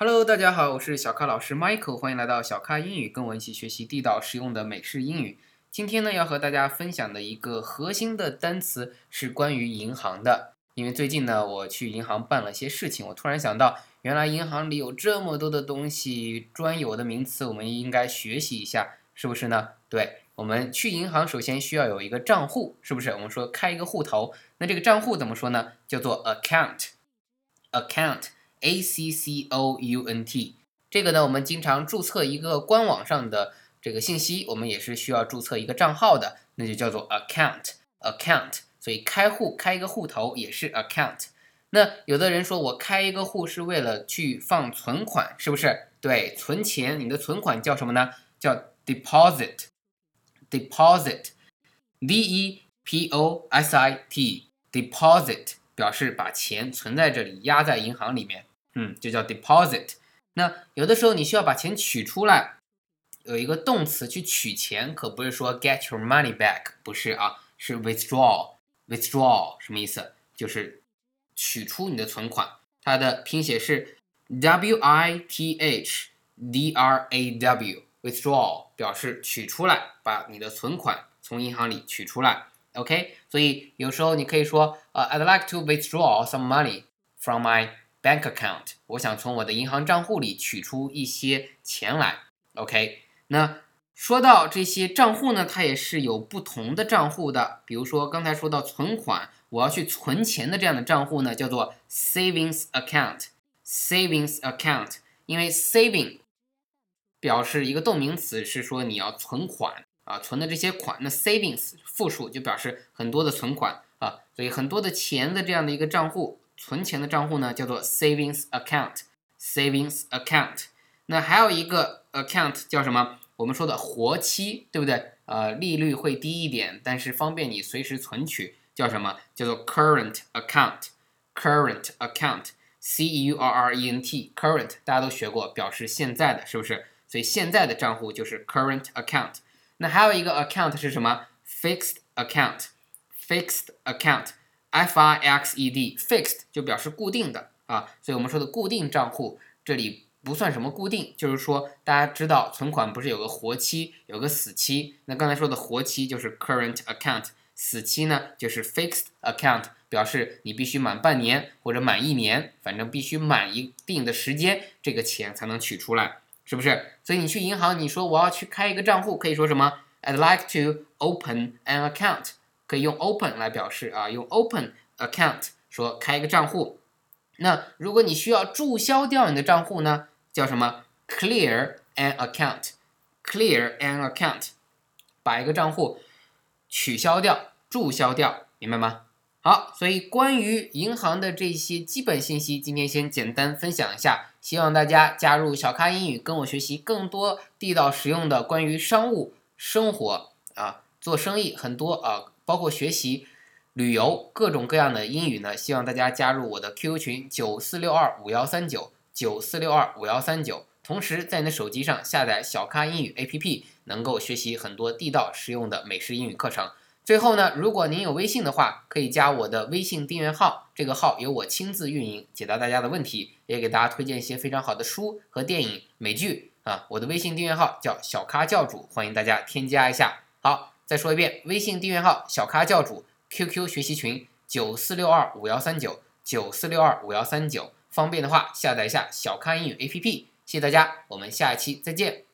Hello，大家好，我是小咖老师 Michael，欢迎来到小咖英语，跟我一起学习地道实用的美式英语。今天呢，要和大家分享的一个核心的单词是关于银行的。因为最近呢，我去银行办了些事情，我突然想到，原来银行里有这么多的东西，专有的名词，我们应该学习一下，是不是呢？对，我们去银行首先需要有一个账户，是不是？我们说开一个户头，那这个账户怎么说呢？叫做 account，account。A C C O U N T，这个呢，我们经常注册一个官网上的这个信息，我们也是需要注册一个账号的，那就叫做 account，account。所以开户开一个户头也是 account。那有的人说我开一个户是为了去放存款，是不是？对，存钱，你的存款叫什么呢？叫 deposit，deposit，D E P O S I T，deposit 表示把钱存在这里，压在银行里面。嗯，就叫 deposit。那有的时候你需要把钱取出来，有一个动词去取钱，可不是说 get your money back，不是啊，是 withdraw。withdraw 什么意思？就是取出你的存款。它的拼写是 w i t h d r a w。withdraw 表示取出来，把你的存款从银行里取出来。OK，所以有时候你可以说，呃，I'd like to withdraw some money from my Bank account，我想从我的银行账户里取出一些钱来。OK，那说到这些账户呢，它也是有不同的账户的。比如说刚才说到存款，我要去存钱的这样的账户呢，叫做 savings account。savings account，因为 saving 表示一个动名词，是说你要存款啊，存的这些款。那 savings 复数就表示很多的存款啊，所以很多的钱的这样的一个账户。存钱的账户呢，叫做 savings account，savings account。那还有一个 account 叫什么？我们说的活期，对不对？呃，利率会低一点，但是方便你随时存取，叫什么？叫做 current account，current account，c u r r e n t，current 大家都学过，表示现在的，是不是？所以现在的账户就是 current account。那还有一个 account 是什么？fixed account，fixed account。F I X E D fixed 就表示固定的啊，所以我们说的固定账户这里不算什么固定，就是说大家知道存款不是有个活期，有个死期。那刚才说的活期就是 current account，死期呢就是 fixed account，表示你必须满半年或者满一年，反正必须满一定的时间，这个钱才能取出来，是不是？所以你去银行，你说我要去开一个账户，可以说什么？I'd like to open an account。可以用 open 来表示啊，用 open account 说开一个账户。那如果你需要注销掉你的账户呢，叫什么？clear an account，clear an account，把一个账户取消掉、注销掉，明白吗？好，所以关于银行的这些基本信息，今天先简单分享一下。希望大家加入小咖英语，跟我学习更多地道实用的关于商务、生活啊，做生意很多啊。包括学习、旅游各种各样的英语呢，希望大家加入我的 QQ 群九四六二五幺三九九四六二五幺三九。同时，在你的手机上下载小咖英语 APP，能够学习很多地道实用的美式英语课程。最后呢，如果您有微信的话，可以加我的微信订阅号，这个号由我亲自运营，解答大家的问题，也给大家推荐一些非常好的书和电影、美剧啊。我的微信订阅号叫小咖教主，欢迎大家添加一下。好。再说一遍，微信订阅号小咖教主，QQ 学习群九四六二五幺三九九四六二五幺三九，方便的话下载一下小咖英语 APP。谢谢大家，我们下一期再见。